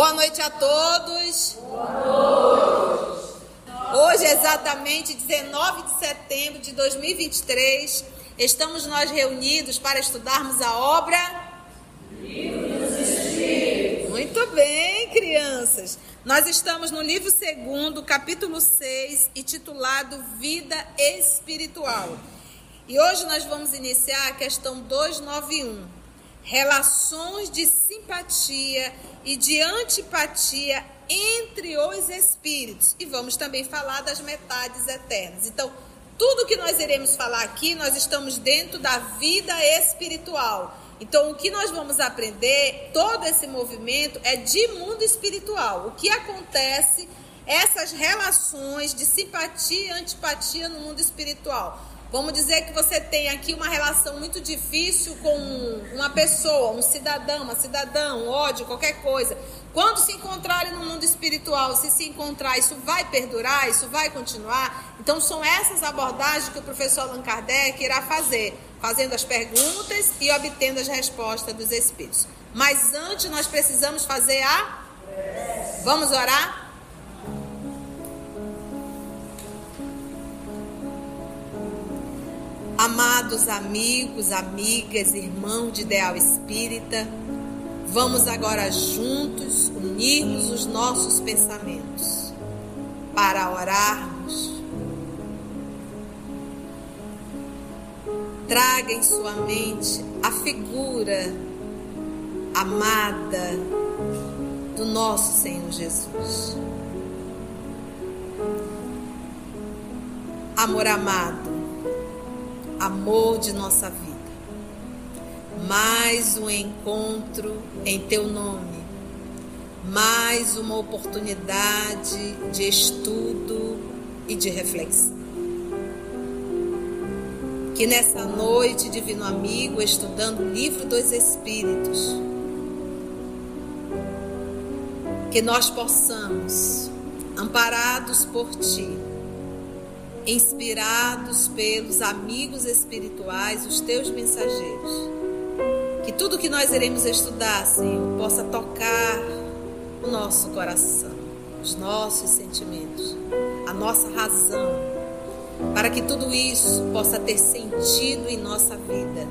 Boa noite a todos. Boa noite. Hoje, exatamente 19 de setembro de 2023, estamos nós reunidos para estudarmos a obra. Muito bem, crianças. Nós estamos no livro 2, capítulo 6, e titulado Vida Espiritual. E hoje nós vamos iniciar a questão 291 relações de simpatia e de antipatia entre os espíritos. E vamos também falar das metades eternas. Então, tudo que nós iremos falar aqui, nós estamos dentro da vida espiritual. Então, o que nós vamos aprender, todo esse movimento é de mundo espiritual. O que acontece, essas relações de simpatia e antipatia no mundo espiritual. Vamos dizer que você tem aqui uma relação muito difícil com uma pessoa, um cidadão, uma cidadã, um ódio, qualquer coisa. Quando se encontrarem no mundo espiritual, se se encontrar, isso vai perdurar, isso vai continuar? Então são essas abordagens que o professor Allan Kardec irá fazer, fazendo as perguntas e obtendo as respostas dos espíritos. Mas antes nós precisamos fazer a Vamos orar? Amados amigos, amigas, irmãos de ideal espírita, vamos agora juntos unirmos os nossos pensamentos para orarmos. Traga em sua mente a figura amada do nosso Senhor Jesus. Amor amado, amor de nossa vida. Mais um encontro em teu nome, mais uma oportunidade de estudo e de reflexão. Que nessa noite, Divino Amigo, estudando o livro dos Espíritos, que nós possamos, amparados por Ti, inspirados pelos amigos espirituais, os teus mensageiros. Que tudo que nós iremos estudar, Senhor, possa tocar o nosso coração, os nossos sentimentos, a nossa razão, para que tudo isso possa ter sentido em nossa vida,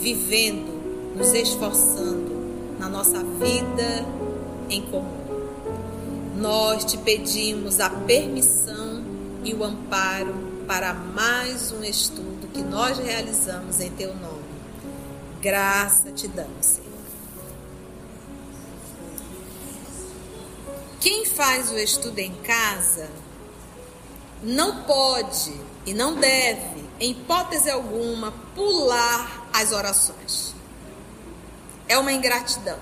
vivendo, nos esforçando na nossa vida em comum. Nós te pedimos a permissão e o amparo para mais um estudo que nós realizamos em teu nome. Graça te damos, Senhor. Quem faz o estudo em casa não pode e não deve, em hipótese alguma, pular as orações. É uma ingratidão.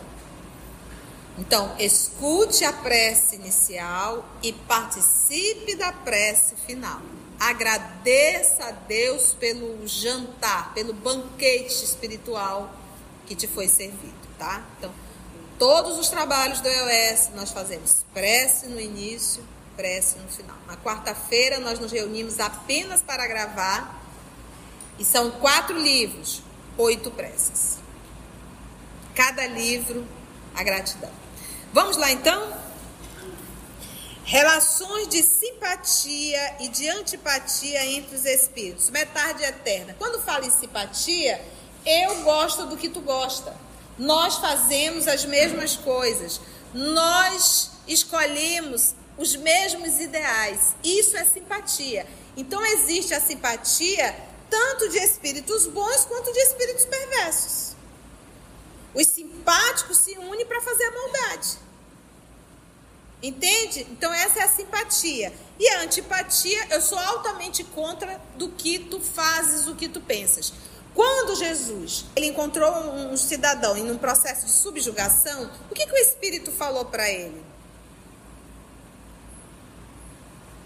Então, escute a prece inicial e participe da prece final. Agradeça a Deus pelo jantar, pelo banquete espiritual que te foi servido, tá? Então, todos os trabalhos do EOS nós fazemos prece no início, prece no final. Na quarta-feira nós nos reunimos apenas para gravar e são quatro livros, oito preces. Cada livro, a gratidão. Vamos lá então? Relações de simpatia e de antipatia entre os espíritos. Metade eterna. Quando falo em simpatia, eu gosto do que tu gosta. Nós fazemos as mesmas coisas. Nós escolhemos os mesmos ideais. Isso é simpatia. Então existe a simpatia tanto de espíritos bons quanto de espíritos perversos. Os simpáticos se unem para fazer a maldade. Entende? Então essa é a simpatia. E a antipatia, eu sou altamente contra do que tu fazes, o que tu pensas. Quando Jesus ele encontrou um, cidadão em um processo de subjugação, o que, que o Espírito falou para ele?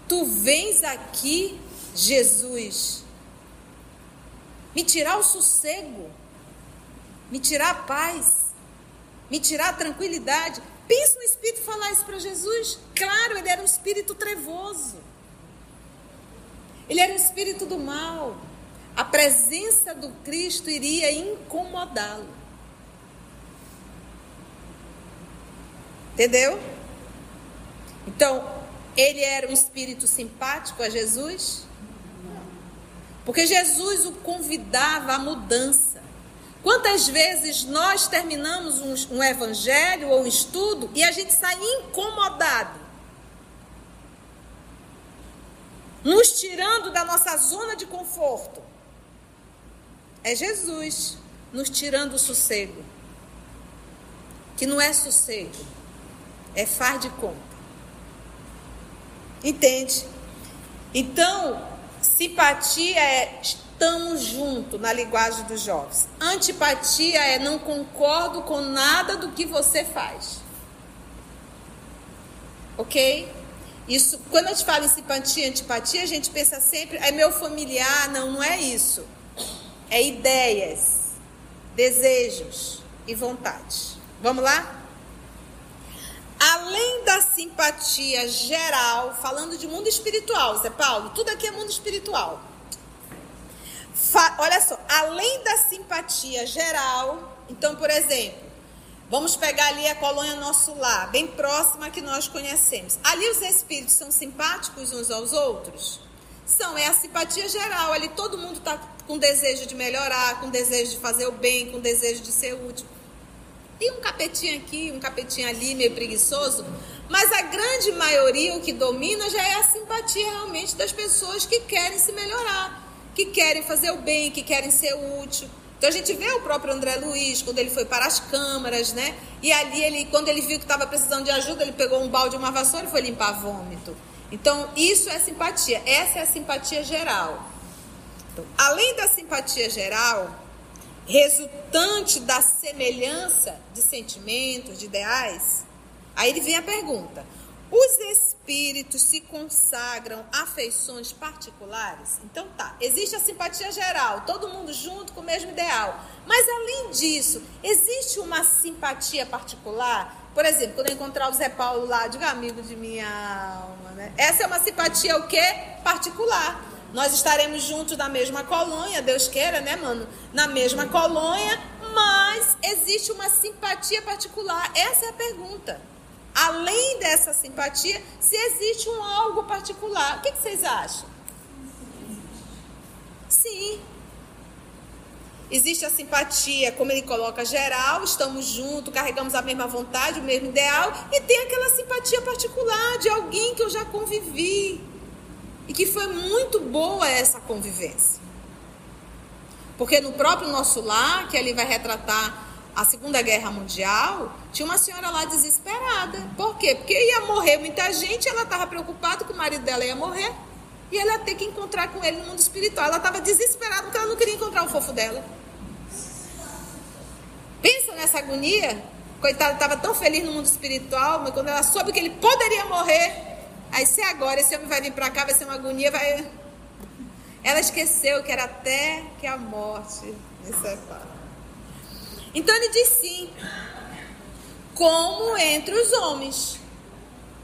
Tu vens aqui, Jesus, me tirar o sossego, me tirar a paz, me tirar a tranquilidade. Pensa um espírito falar isso para Jesus. Claro, ele era um espírito trevoso. Ele era um espírito do mal. A presença do Cristo iria incomodá-lo. Entendeu? Então, ele era um espírito simpático a Jesus? Porque Jesus o convidava à mudança. Quantas vezes nós terminamos um, um, evangelho ou um estudo e a gente sai incomodado, nos tirando da nossa zona de conforto? É Jesus nos tirando o sossego, que não é sossego, é faz de conta. Entende? Então, simpatia é estamos juntos na linguagem dos jovens. Antipatia é não concordo com nada do que você faz. Ok? Isso, quando a gente fala em simpatia antipatia, a gente pensa sempre, é meu familiar. Não, não é isso. É ideias, desejos e vontades. Vamos lá? Além da simpatia geral, falando de mundo espiritual, Zé Paulo, tudo aqui é mundo espiritual. Olha só, além da simpatia geral, então, por exemplo, vamos pegar ali a colônia Nosso Lar, bem próxima que nós conhecemos. Ali os espíritos são simpáticos uns aos outros? São, é a simpatia geral. Ali todo mundo está com desejo de melhorar, com desejo de fazer o bem, com desejo de ser útil. Tem um capetinho aqui, um capetinho ali, meio preguiçoso, mas a grande maioria, o que domina, já é a simpatia realmente das pessoas que querem se melhorar, que querem fazer o bem, que querem ser útil. Então a gente vê o próprio André Luiz, quando ele foi para as câmaras, né? E ali, ele, quando ele viu que estava precisando de ajuda, ele pegou um balde, uma vassoura e foi limpar vômito. Então, isso é simpatia. Essa é a simpatia geral. Então, além da simpatia geral, resultante da semelhança de sentimentos, de ideais? Aí ele vem a pergunta: os espíritos se consagram a afeições particulares? Então tá, existe a simpatia geral, todo mundo junto com o mesmo ideal. Mas além disso, existe uma simpatia particular? Por exemplo, quando eu encontrar o Zé Paulo lá, diga amigo de minha alma, né? Essa é uma simpatia o quê? Particular. Nós estaremos juntos na mesma colônia, Deus queira, né, mano? Na mesma colônia, mas existe uma simpatia particular. Essa é a pergunta. Além dessa simpatia, se existe um algo particular. O que, que vocês acham? Sim. Existe a simpatia, como ele coloca, geral, estamos juntos, carregamos a mesma vontade, o mesmo ideal, e tem aquela simpatia particular de alguém que eu já convivi, e que foi muito boa essa convivência. Porque no próprio nosso lar, que ele vai retratar a Segunda Guerra Mundial, tinha uma senhora lá desesperada. Por quê? Porque ia morrer muita gente, ela estava preocupada que o marido dela ia morrer. E ela ia ter que encontrar com ele no mundo espiritual. Ela estava desesperada porque ela não queria encontrar o fofo dela. Pensa nessa agonia. Coitada, estava tão feliz no mundo espiritual, mas quando ela soube que ele poderia morrer, Aí se agora esse homem vai vir para cá, vai ser uma agonia, vai. Ela esqueceu que era até que a morte me separa. Então ele diz sim. Como entre os homens.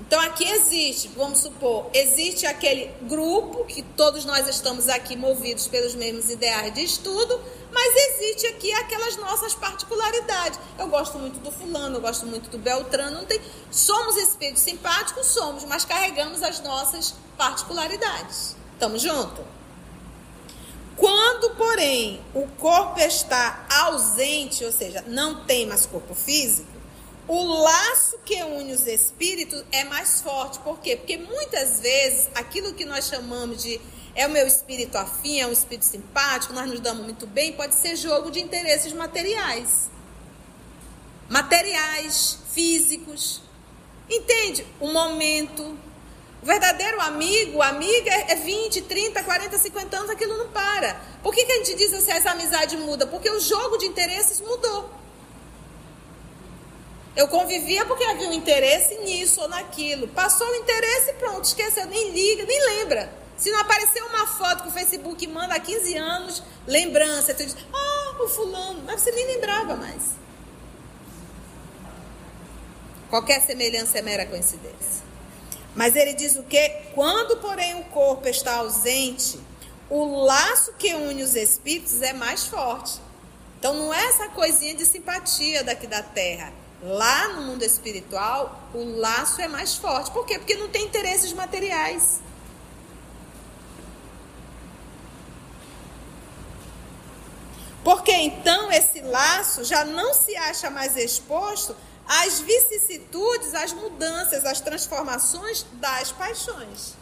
Então aqui existe, vamos supor, existe aquele grupo que todos nós estamos aqui movidos pelos mesmos ideais de estudo, mas existe aqui aquelas nossas particularidades. Eu gosto muito do fulano, eu gosto muito do Beltrano, não tem. Somos espíritos simpáticos, somos, mas carregamos as nossas particularidades. Estamos juntos? Quando, porém, o corpo está ausente, ou seja, não tem mais corpo físico, o laço que une os espíritos é mais forte. Por quê? Porque muitas vezes aquilo que nós chamamos de é o meu espírito afim, é um espírito simpático, nós nos damos muito bem, pode ser jogo de interesses materiais. Materiais, físicos. Entende? O momento. O verdadeiro amigo, amiga é 20, 30, 40, 50 anos, aquilo não para. Por que, que a gente diz assim, essa amizade muda? Porque o jogo de interesses mudou. Eu convivia porque havia um interesse nisso ou naquilo. Passou o interesse, pronto, esqueceu, nem liga, nem lembra. Se não aparecer uma foto que o Facebook manda há 15 anos, lembrança, você diz, ah, o fulano, mas você nem lembrava mais. Qualquer semelhança é mera coincidência. Mas ele diz o que? Quando, porém, o corpo está ausente, o laço que une os espíritos é mais forte. Então não é essa coisinha de simpatia daqui da terra. Lá no mundo espiritual, o laço é mais forte. Por quê? Porque não tem interesses materiais. Porque então esse laço já não se acha mais exposto às vicissitudes, às mudanças, às transformações das paixões.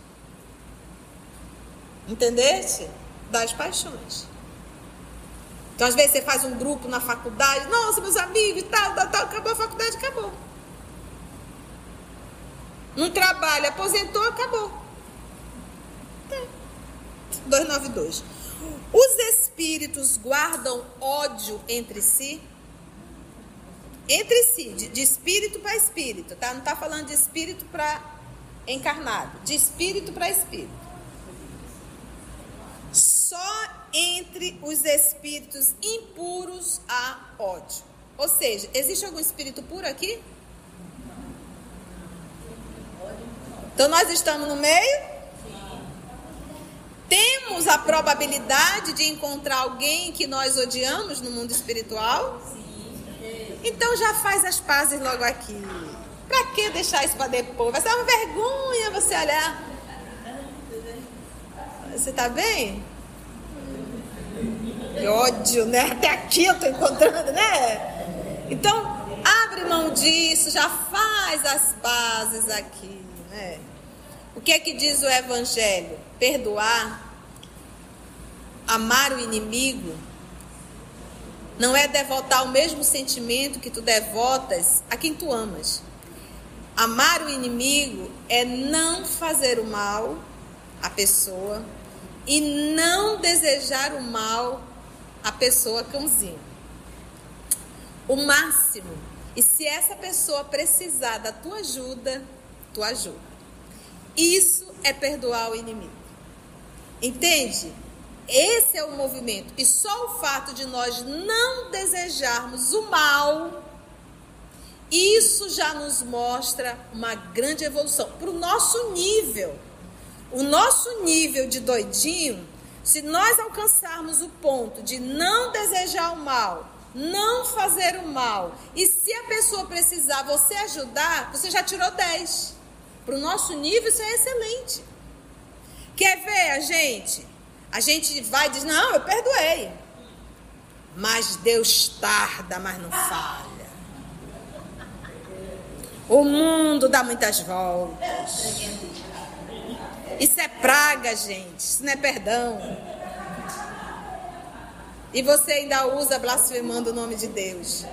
Entendeste? Das paixões. Então, às vezes, você faz um grupo na faculdade, nossa, meus amigos tal, tal, tal, acabou a faculdade, acabou. Um trabalho, aposentou, acabou. 292. Os espíritos guardam ódio entre si? Entre si, de, de espírito para espírito, tá? Não está falando de espírito para encarnado, de espírito para espírito só entre os espíritos impuros há ódio. Ou seja, existe algum espírito puro aqui? Então nós estamos no meio? Temos a probabilidade de encontrar alguém que nós odiamos no mundo espiritual? Então já faz as pazes logo aqui. Pra que deixar isso para depois? Vai ser uma vergonha você olhar. Você tá bem? Que ódio, né? Até aqui eu tô encontrando, né? Então, abre mão disso, já faz as bases aqui, né? O que é que diz o Evangelho? Perdoar, amar o inimigo, não é devotar o mesmo sentimento que tu devotas a quem tu amas. Amar o inimigo é não fazer o mal à pessoa e não desejar o mal a pessoa cãozinho. O máximo. E se essa pessoa precisar da tua ajuda, tu ajuda. Isso é perdoar o inimigo. Entende? Esse é o movimento. E só o fato de nós não desejarmos o mal, isso já nos mostra uma grande evolução para o nosso nível. O nosso nível de doidinho se nós alcançarmos o ponto de não desejar o mal, não fazer o mal, e se a pessoa precisar você ajudar, você já tirou 10. Para o nosso nível, isso é excelente. Quer ver a gente? A gente vai e diz: Não, eu perdoei. Mas Deus tarda, mas não falha. O mundo dá muitas voltas. Isso é praga, gente. Isso não é perdão. E você ainda usa blasfemando o nome de Deus.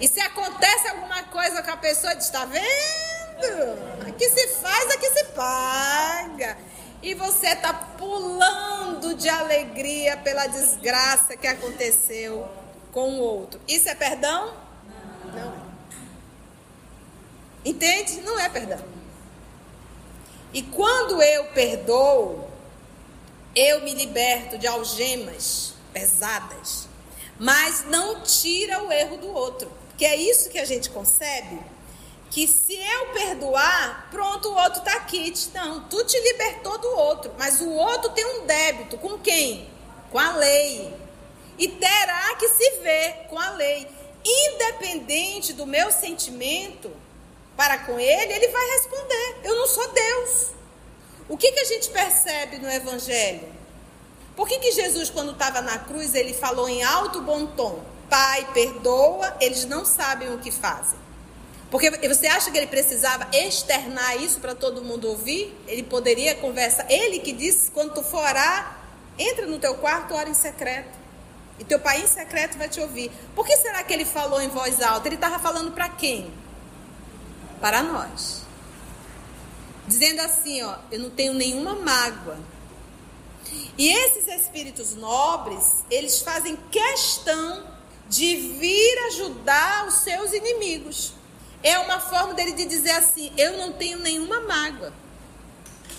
E se acontece alguma coisa com a pessoa, está vendo? Aqui se faz, aqui se paga. E você está pulando de alegria pela desgraça que aconteceu com o outro. Isso é perdão? Não é. Entende? Não é perdão. E quando eu perdoo, eu me liberto de algemas pesadas, mas não tira o erro do outro. Que é isso que a gente concebe. Que se eu perdoar, pronto, o outro está aqui. Não, tu te libertou do outro, mas o outro tem um débito com quem? Com a lei. E terá que se ver com a lei. Independente do meu sentimento, para com ele, ele vai responder: Eu não sou Deus. O que, que a gente percebe no Evangelho? Por que, que Jesus, quando estava na cruz, ele falou em alto bom tom: Pai, perdoa, eles não sabem o que fazem. Porque você acha que ele precisava externar isso para todo mundo ouvir? Ele poderia conversar. Ele que disse: quando tu for orar, entra no teu quarto, ora em secreto. E teu pai em secreto vai te ouvir. Por que será que ele falou em voz alta? Ele estava falando para quem? para nós. Dizendo assim, ó, eu não tenho nenhuma mágoa. E esses espíritos nobres, eles fazem questão de vir ajudar os seus inimigos. É uma forma dele de dizer assim: eu não tenho nenhuma mágoa.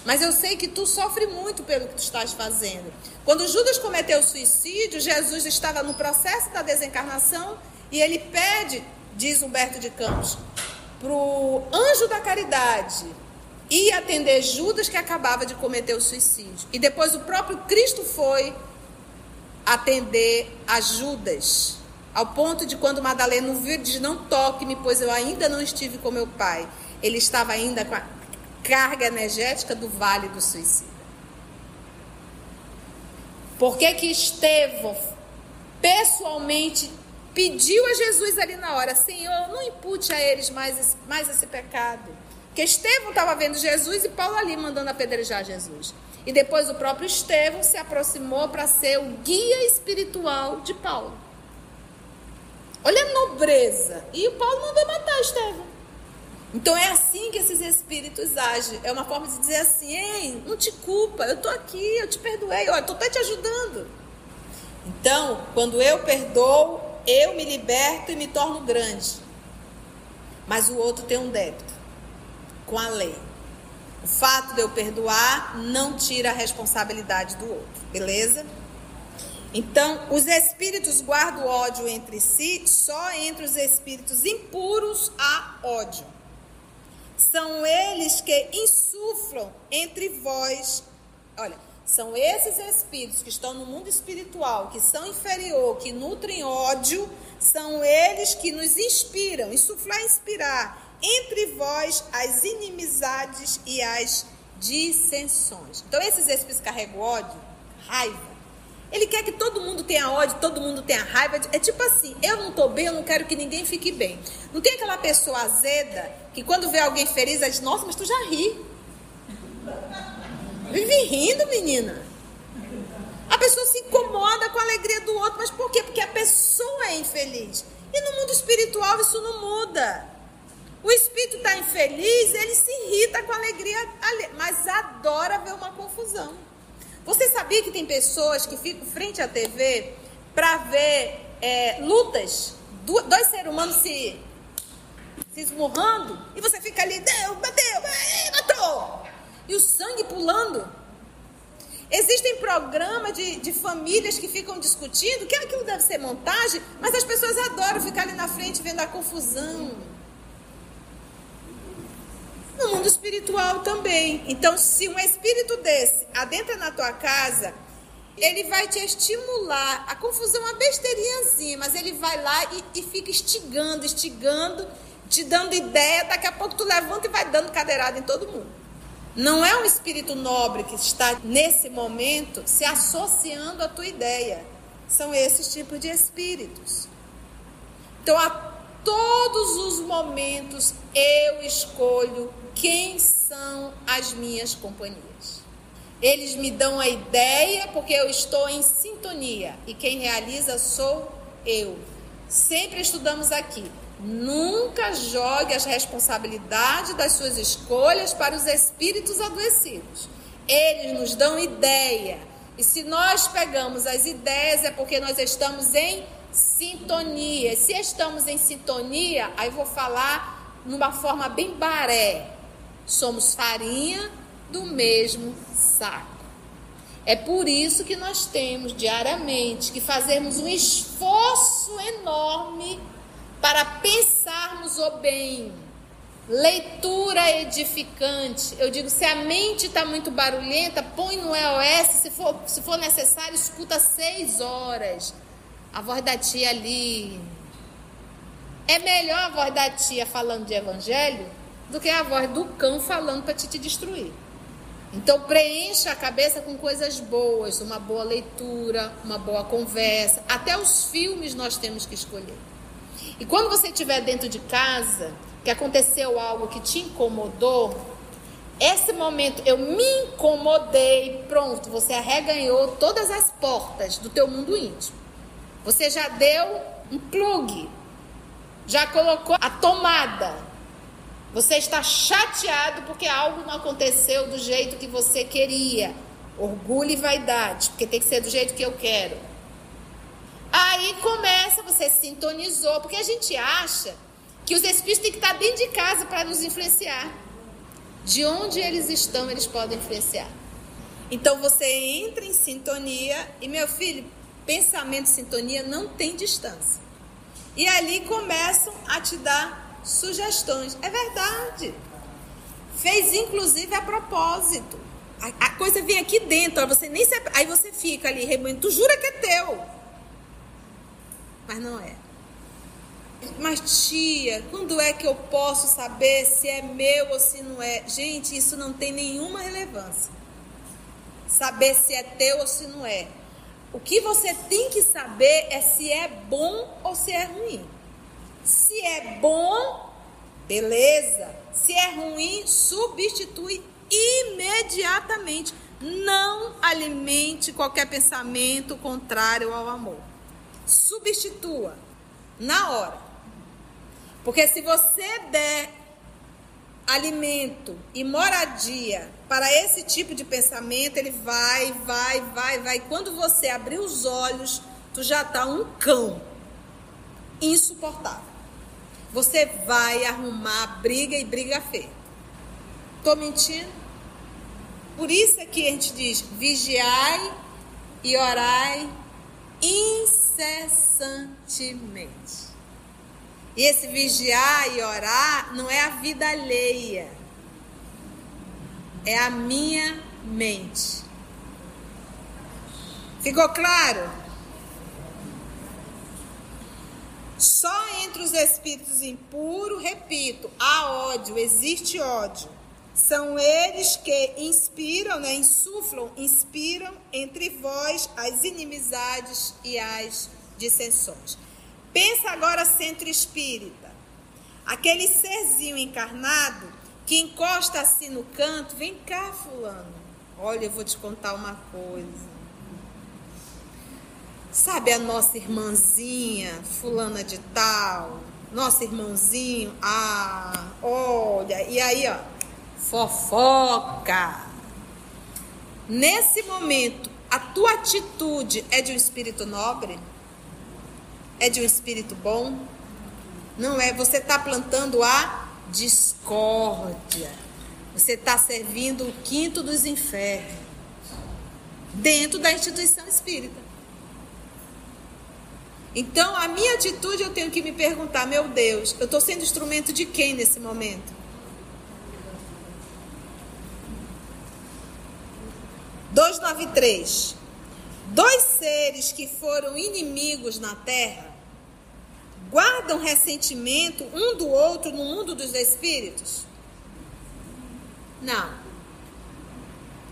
Mas eu sei que tu sofre muito pelo que tu estás fazendo. Quando Judas cometeu o suicídio, Jesus estava no processo da desencarnação e ele pede, diz Humberto de Campos, para o anjo da caridade ir atender Judas que acabava de cometer o suicídio. E depois o próprio Cristo foi atender a Judas, Ao ponto de quando Madalena viu, diz: Não toque-me, pois eu ainda não estive com meu pai. Ele estava ainda com a carga energética do vale do suicida. Por que que Estevão pessoalmente pediu a Jesus ali na hora: Senhor, não impute a eles mais, mais esse pecado? Porque Estevão estava vendo Jesus e Paulo ali mandando apedrejar Jesus. E depois o próprio Estevão se aproximou para ser o guia espiritual de Paulo. Olha a nobreza. E o Paulo mandou matar Estevão. Então é assim que esses espíritos agem. É uma forma de dizer assim: ei, não te culpa, eu estou aqui, eu te perdoei, eu estou até te ajudando. Então, quando eu perdoo, eu me liberto e me torno grande. Mas o outro tem um débito com a lei. O fato de eu perdoar não tira a responsabilidade do outro, beleza? Então, os espíritos guardam ódio entre si, só entre os espíritos impuros há ódio. São eles que insuflam entre vós. Olha, são esses espíritos que estão no mundo espiritual, que são inferior, que nutrem ódio, são eles que nos inspiram, insuflar, inspirar entre vós as inimizades e as dissensões. Então, esses espíritos carregam ódio, raiva. Ele quer que todo mundo tenha ódio, todo mundo tenha raiva. É tipo assim: eu não estou bem, eu não quero que ninguém fique bem. Não tem aquela pessoa azeda que quando vê alguém feliz, ela diz: Nossa, mas tu já ri. Vive rindo, menina. A pessoa se incomoda com a alegria do outro, mas por quê? Porque a pessoa é infeliz. E no mundo espiritual isso não muda. O espírito está infeliz, ele se irrita com alegria, mas adora ver uma confusão. Você sabia que tem pessoas que ficam frente à TV para ver é, lutas, dois seres humanos se, se esmurrando, e você fica ali, deu, bateu, matou, e o sangue pulando. Existem programas de, de famílias que ficam discutindo que aquilo deve ser montagem, mas as pessoas adoram ficar ali na frente vendo a confusão no mundo espiritual também. Então, se um espírito desse adentra na tua casa, ele vai te estimular. A confusão é uma besteirinhazinha, mas ele vai lá e, e fica estigando, estigando, te dando ideia. Daqui a pouco tu levanta e vai dando cadeirada em todo mundo. Não é um espírito nobre que está nesse momento se associando à tua ideia. São esses tipos de espíritos. Então, a todos os momentos eu escolho quem são as minhas companhias. Eles me dão a ideia porque eu estou em sintonia e quem realiza sou eu. Sempre estudamos aqui. Nunca jogue as responsabilidades das suas escolhas para os espíritos adoecidos. Eles nos dão ideia. E se nós pegamos as ideias é porque nós estamos em sintonia. Se estamos em sintonia, aí vou falar numa forma bem baré somos farinha do mesmo saco. É por isso que nós temos diariamente que fazermos um esforço enorme para pensarmos o bem. Leitura edificante. Eu digo, se a mente está muito barulhenta, põe no EOS. Se for, se for necessário, escuta seis horas. A voz da tia ali. É melhor a voz da tia falando de evangelho do que a voz do cão falando para te, te destruir. Então preencha a cabeça com coisas boas, uma boa leitura, uma boa conversa. Até os filmes nós temos que escolher. E quando você estiver dentro de casa, que aconteceu algo que te incomodou, esse momento eu me incomodei, pronto, você arreganhou todas as portas do teu mundo íntimo. Você já deu um plug, já colocou a tomada você está chateado porque algo não aconteceu do jeito que você queria. Orgulho e vaidade, porque tem que ser do jeito que eu quero. Aí começa, você sintonizou, porque a gente acha que os espíritos têm que estar dentro de casa para nos influenciar. De onde eles estão, eles podem influenciar. Então você entra em sintonia e, meu filho, pensamento e sintonia não tem distância. E ali começam a te dar sugestões. É verdade. Fez inclusive a propósito. A, a coisa vem aqui dentro, você nem se, aí você fica ali remoendo. Tu jura que é teu. Mas não é. Mas tia, quando é que eu posso saber se é meu ou se não é? Gente, isso não tem nenhuma relevância. Saber se é teu ou se não é. O que você tem que saber é se é bom ou se é ruim. Se é bom, beleza. Se é ruim, substitui imediatamente. Não alimente qualquer pensamento contrário ao amor. Substitua na hora. Porque se você der alimento e moradia para esse tipo de pensamento, ele vai, vai, vai, vai. Quando você abrir os olhos, tu já tá um cão insuportável. Você vai arrumar briga e briga feia. Tô mentindo? Por isso é que a gente diz: vigiai e orai incessantemente. E esse vigiar e orar não é a vida alheia, é a minha mente. Ficou claro? Só entre os espíritos impuros, repito, há ódio, existe ódio. São eles que inspiram, né, insuflam, inspiram entre vós as inimizades e as dissensões. Pensa agora centro espírita. Aquele serzinho encarnado que encosta assim no canto, vem cá, fulano. Olha, eu vou te contar uma coisa. Sabe a nossa irmãzinha, fulana de tal, nosso irmãozinho, ah, olha, e aí, ó, fofoca. Nesse momento, a tua atitude é de um espírito nobre? É de um espírito bom? Não é. Você está plantando a discórdia. Você está servindo o quinto dos infernos dentro da instituição espírita. Então, a minha atitude eu tenho que me perguntar: meu Deus, eu estou sendo instrumento de quem nesse momento? 293. Dois seres que foram inimigos na terra guardam ressentimento um do outro no mundo dos espíritos? Não.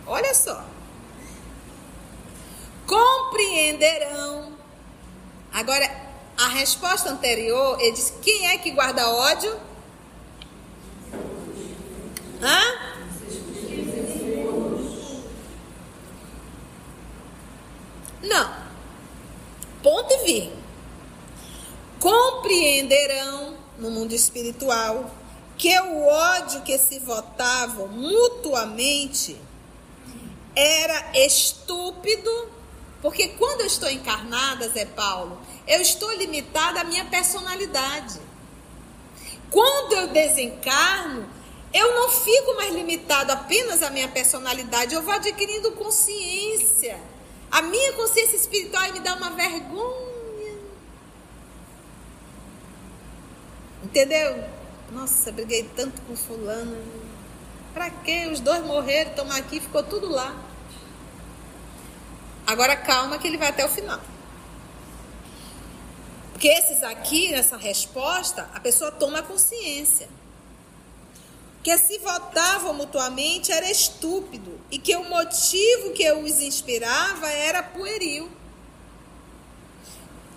Olha só. Compreenderão. Agora, a resposta anterior, ele diz: quem é que guarda ódio? Hã? Não. Ponto e vírgula compreenderão no mundo espiritual que o ódio que se votavam mutuamente era estúpido, porque quando eu estou encarnada, Zé Paulo, eu estou limitada à minha personalidade. Quando eu desencarno, eu não fico mais limitado apenas à minha personalidade, eu vou adquirindo consciência. A minha consciência espiritual me dá uma vergonha Entendeu? Nossa, briguei tanto com fulano. Pra quê? Os dois morreram, estão aqui, ficou tudo lá. Agora calma que ele vai até o final. Porque esses aqui, nessa resposta, a pessoa toma consciência. Que se votavam mutuamente era estúpido e que o motivo que os inspirava era pueril.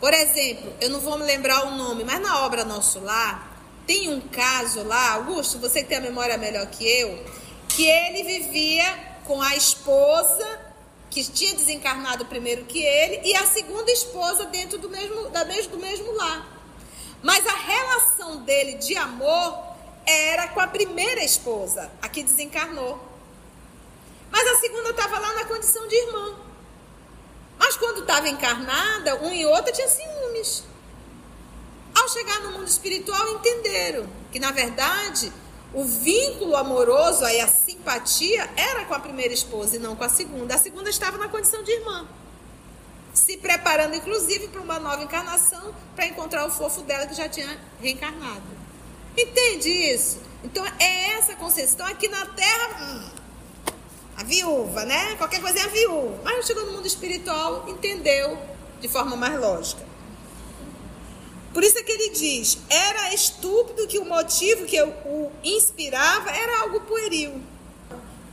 Por exemplo, eu não vou me lembrar o nome, mas na obra Nosso Lar, tem um caso lá, Augusto, você que tem a memória melhor que eu, que ele vivia com a esposa que tinha desencarnado primeiro que ele e a segunda esposa dentro do mesmo, da mesmo, do mesmo lar. Mas a relação dele de amor era com a primeira esposa, a que desencarnou. Mas a segunda estava lá na condição de irmã. Mas quando estava encarnada, um e outro tinha ciúmes. Ao chegar no mundo espiritual, entenderam que, na verdade, o vínculo amoroso, aí, a simpatia, era com a primeira esposa e não com a segunda. A segunda estava na condição de irmã. Se preparando, inclusive, para uma nova encarnação, para encontrar o fofo dela que já tinha reencarnado. Entende isso? Então, é essa consciência. Então, aqui na Terra, hum, a viúva, né? Qualquer coisa é a viúva. Mas chegou no mundo espiritual, entendeu de forma mais lógica. Por isso é que ele diz: era estúpido que o motivo que o inspirava era algo pueril.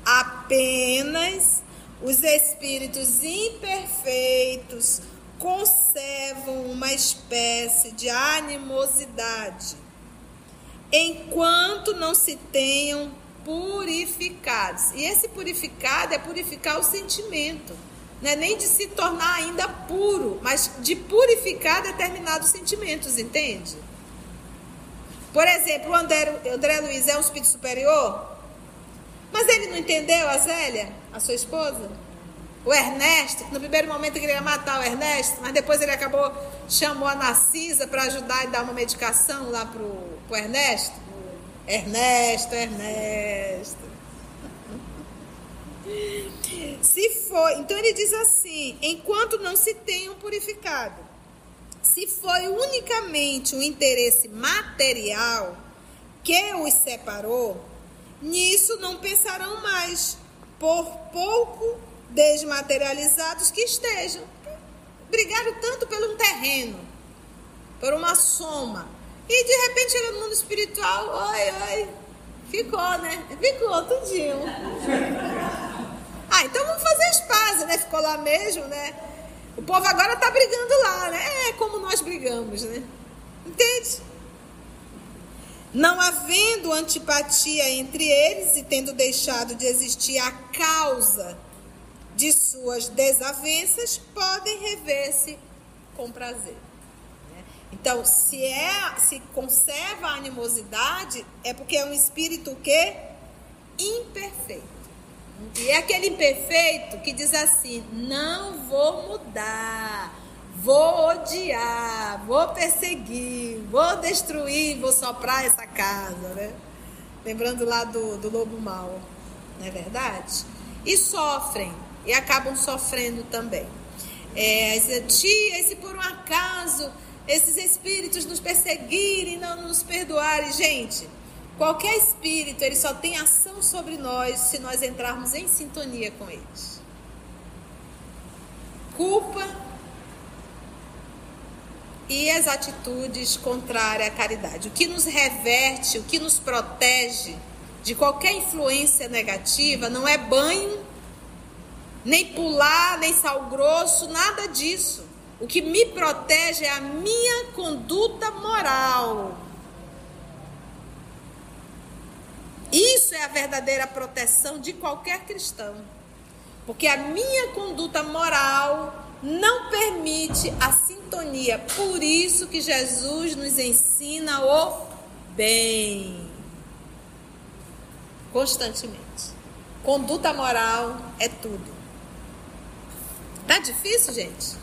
Apenas os espíritos imperfeitos conservam uma espécie de animosidade, enquanto não se tenham purificados. E esse purificado é purificar o sentimento. Não é nem de se tornar ainda puro, mas de purificar determinados sentimentos, entende? Por exemplo, o André, André Luiz é um espírito superior? Mas ele não entendeu a Zélia, a sua esposa? O Ernesto, no primeiro momento ele queria matar o Ernesto, mas depois ele acabou, chamou a Narcisa para ajudar e dar uma medicação lá pro, pro Ernesto. Ernesto, Ernesto. Se for, então ele diz assim: enquanto não se tenham purificado, se foi unicamente o interesse material que os separou, nisso não pensarão mais, por pouco desmaterializados que estejam. Brigaram tanto pelo um terreno, por uma soma. E de repente chega no mundo espiritual, oi, oi, ficou, né? Ficou tudinho. Ah, então vamos fazer as pazes, né? Ficou lá mesmo, né? O povo agora tá brigando lá, né? É como nós brigamos, né? Entende? Não havendo antipatia entre eles e tendo deixado de existir a causa de suas desavenças, podem rever-se com prazer. Né? Então, se é, se conserva a animosidade, é porque é um espírito que imperfeito. E é aquele imperfeito que diz assim: não vou mudar, vou odiar, vou perseguir, vou destruir, vou soprar essa casa, né? Lembrando lá do, do lobo mau, não é verdade? E sofrem, e acabam sofrendo também. É, tia, e se por um acaso esses espíritos nos perseguirem não nos perdoarem, gente, Qualquer espírito, ele só tem ação sobre nós se nós entrarmos em sintonia com eles. Culpa e as atitudes contrárias à caridade. O que nos reverte, o que nos protege de qualquer influência negativa não é banho, nem pular, nem sal grosso, nada disso. O que me protege é a minha conduta moral. Isso é a verdadeira proteção de qualquer cristão. Porque a minha conduta moral não permite a sintonia. Por isso que Jesus nos ensina o bem. Constantemente. Conduta moral é tudo. Tá difícil, gente?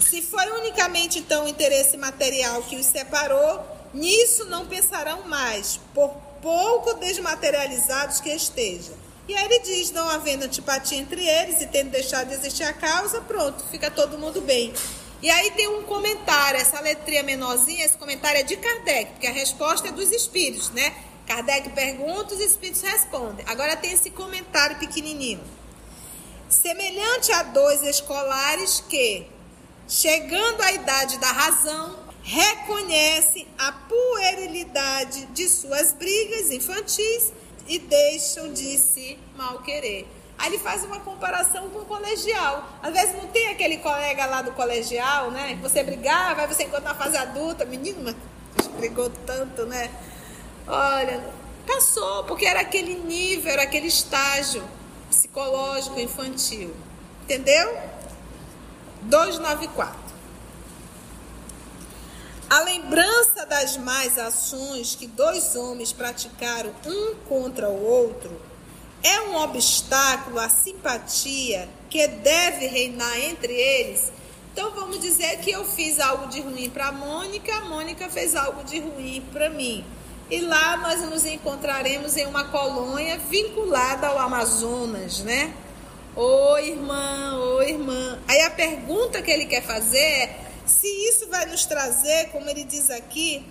Se foi unicamente então o interesse material que os separou, Nisso não pensarão mais, por pouco desmaterializados que estejam. E aí ele diz: não havendo antipatia entre eles e tendo deixado de existir a causa, pronto, fica todo mundo bem. E aí tem um comentário, essa letrinha menorzinha, esse comentário é de Kardec, porque a resposta é dos espíritos, né? Kardec pergunta, os espíritos respondem. Agora tem esse comentário pequenininho. Semelhante a dois escolares que, chegando à idade da razão, reconhecem a puerilidade de suas brigas infantis e deixam de se mal querer. Aí ele faz uma comparação com o colegial. Às vezes não tem aquele colega lá do colegial, né? Que você brigava, aí você encontra na fase adulta, menino, mas brigou tanto, né? Olha, passou, porque era aquele nível, era aquele estágio psicológico infantil. Entendeu? 294. A lembrança das más ações que dois homens praticaram um contra o outro é um obstáculo à simpatia que deve reinar entre eles. Então vamos dizer que eu fiz algo de ruim para a Mônica, a Mônica fez algo de ruim para mim. E lá nós nos encontraremos em uma colônia vinculada ao Amazonas, né? Ô irmã, ô irmã. Aí a pergunta que ele quer fazer é se isso vai nos trazer, como ele diz aqui,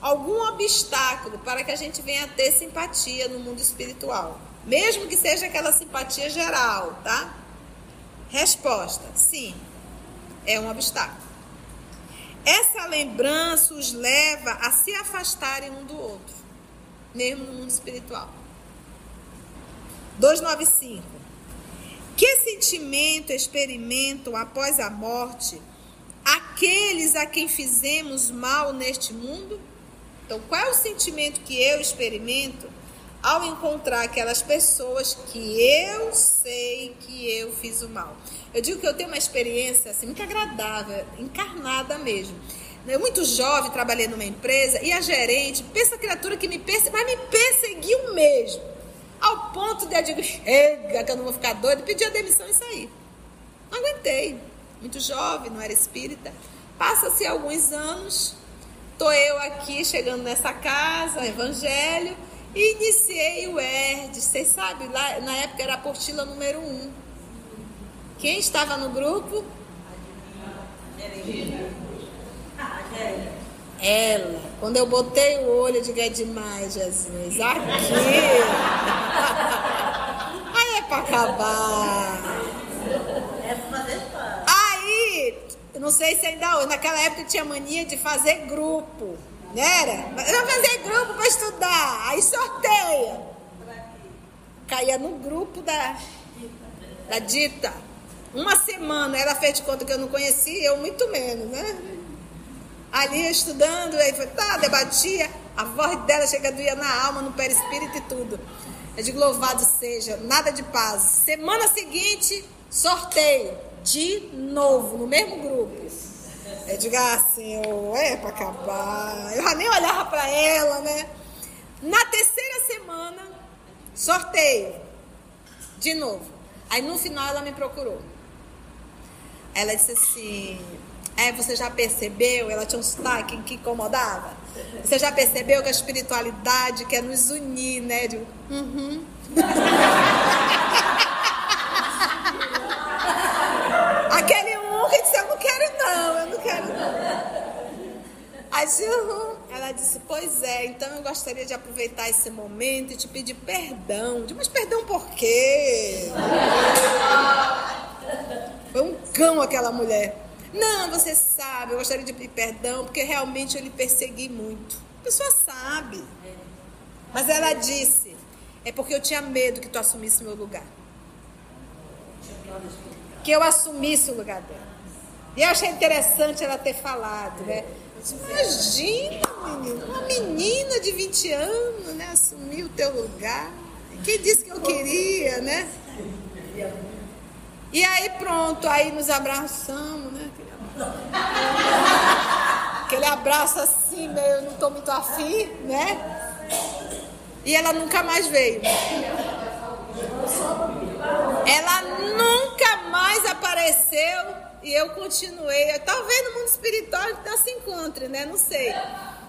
algum obstáculo para que a gente venha ter simpatia no mundo espiritual, mesmo que seja aquela simpatia geral, tá? Resposta: sim, é um obstáculo. essa lembrança os leva a se afastarem um do outro, mesmo no mundo espiritual. 295. Que sentimento experimentam após a morte aqueles a quem fizemos mal neste mundo? Então, qual é o sentimento que eu experimento ao encontrar aquelas pessoas que eu sei que eu fiz o mal. Eu digo que eu tenho uma experiência assim, muito agradável, encarnada mesmo. Eu, muito jovem, trabalhei numa empresa e a gerente, pensa a criatura que me perseguiu, mas me perseguiu mesmo. Ao ponto de eu digo, chega, que eu não vou ficar doido, pedir a demissão e sair. Não aguentei. Muito jovem, não era espírita. Passa-se alguns anos, tô eu aqui chegando nessa casa, evangelho, e iniciei o ERD. Vocês sabem, lá na época era a apostila número 1. Um. Quem estava no grupo? Ela. Quando eu botei o olho, eu digo, é demais, Jesus. Aqui. Aí é pra acabar. Eu não sei se ainda hoje, naquela época tinha mania de fazer grupo. Não era? Vamos fazer grupo para estudar. Aí sorteia. Caía no grupo da, da dita. Uma semana ela fez de conta que eu não conhecia, eu muito menos, né? Ali estudando, aí foi, tá, debatia. A voz dela chega doía na alma, no perispírito e tudo. Eu digo, louvado seja, nada de paz. Semana seguinte, sorteio. De novo, no mesmo grupo. Eu digo assim, é para acabar. Eu já nem olhava para ela, né? Na terceira semana, sorteio. De novo. Aí no final ela me procurou. Ela disse assim: É, você já percebeu? Ela tinha um sotaque que incomodava. Você já percebeu que a espiritualidade quer nos unir, né? Eu digo, uhum. Aquele um que disse: Eu não quero, não, eu não quero, não. Aí uhum. ela disse: Pois é, então eu gostaria de aproveitar esse momento e te pedir perdão. Mas perdão por quê? Foi um cão aquela mulher. Não, você sabe, eu gostaria de pedir perdão porque realmente eu lhe persegui muito. A pessoa sabe. Mas ela disse: É porque eu tinha medo que tu assumisse meu lugar que eu assumisse o lugar dela. E eu achei interessante ela ter falado, né? Imagina, menino, uma menina de 20 anos, né? Assumir o teu lugar. Quem disse que eu queria, né? E aí pronto, aí nos abraçamos, né? Aquele abraço assim, meio, não estou muito afim, né? E ela nunca mais veio. Ela nunca mais apareceu e eu continuei. Talvez no mundo espiritual ainda se encontre, né? Não sei.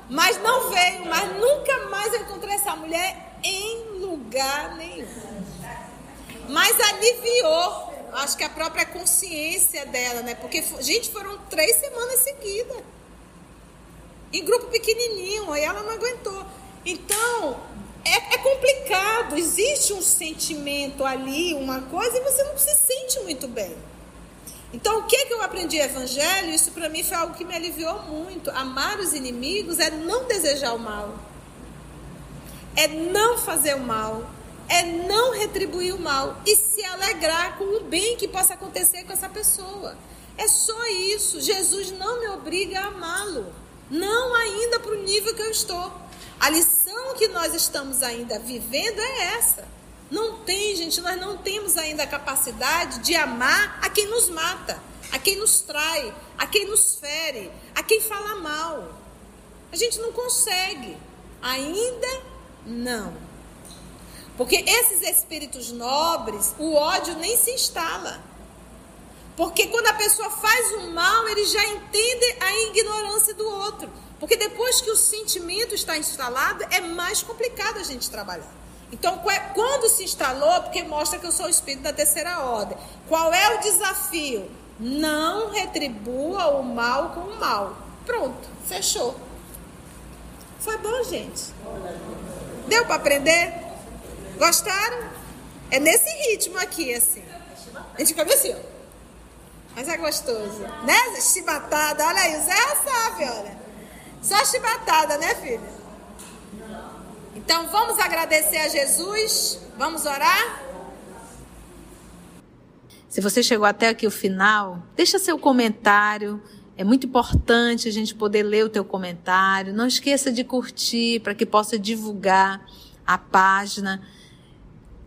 Mas não veio, mas nunca mais eu encontrei essa mulher em lugar nenhum. Mas aliviou, acho que a própria consciência dela, né? Porque, gente, foram três semanas seguidas. Em grupo pequenininho, e ela não aguentou. Então, é, é, complicado, existe um sentimento ali, uma coisa, e você não se sente muito bem. Então, o que, que eu aprendi evangelho? Isso para mim foi algo que me aliviou muito. Amar os inimigos é não desejar o mal, é não fazer o mal, é não retribuir o mal e se alegrar com o bem que possa acontecer com essa pessoa. É só isso. Jesus não me obriga a amá-lo, não ainda para o nível que eu estou. A lição que nós estamos ainda vivendo é essa. Não tem, gente, nós não temos ainda a capacidade de amar a quem nos mata, a quem nos trai, a quem nos fere, a quem fala mal. A gente não consegue. Ainda não. Porque esses espíritos nobres, o ódio nem se instala. Porque quando a pessoa faz o mal, ele já entende a ignorância do outro. Porque depois que o sentimento está instalado, é mais complicado a gente trabalhar. Então, quando se instalou, porque mostra que eu sou o espírito da terceira ordem. Qual é o desafio? Não retribua o mal com o mal. Pronto, fechou. Foi bom, gente? Deu para aprender? Gostaram? É nesse ritmo aqui, assim. A gente fica assim, ó. Mas é gostoso. Né? Chibatada. Olha aí, o Zé sabe, olha. Só chibatada, né, filha? Então vamos agradecer a Jesus. Vamos orar? Se você chegou até aqui o final, deixa seu comentário. É muito importante a gente poder ler o teu comentário. Não esqueça de curtir para que possa divulgar a página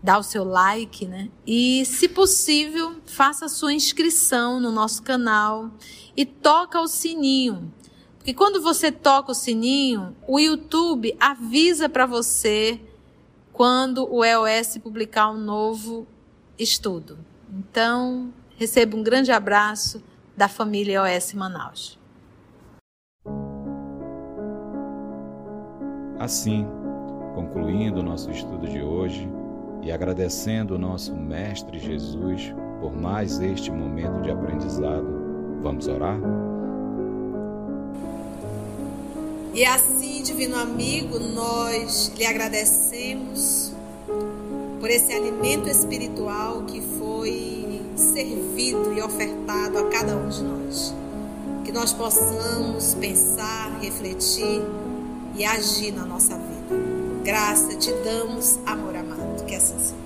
dá o seu like, né? E, se possível, faça a sua inscrição no nosso canal e toca o sininho. Porque quando você toca o sininho, o YouTube avisa para você quando o EOS publicar um novo estudo. Então, receba um grande abraço da família EOS Manaus. Assim, concluindo o nosso estudo de hoje, e agradecendo o nosso Mestre Jesus por mais este momento de aprendizado, vamos orar? E assim, Divino Amigo, nós lhe agradecemos por esse alimento espiritual que foi servido e ofertado a cada um de nós. Que nós possamos pensar, refletir e agir na nossa vida. Graça te damos, amor amado que assim seja.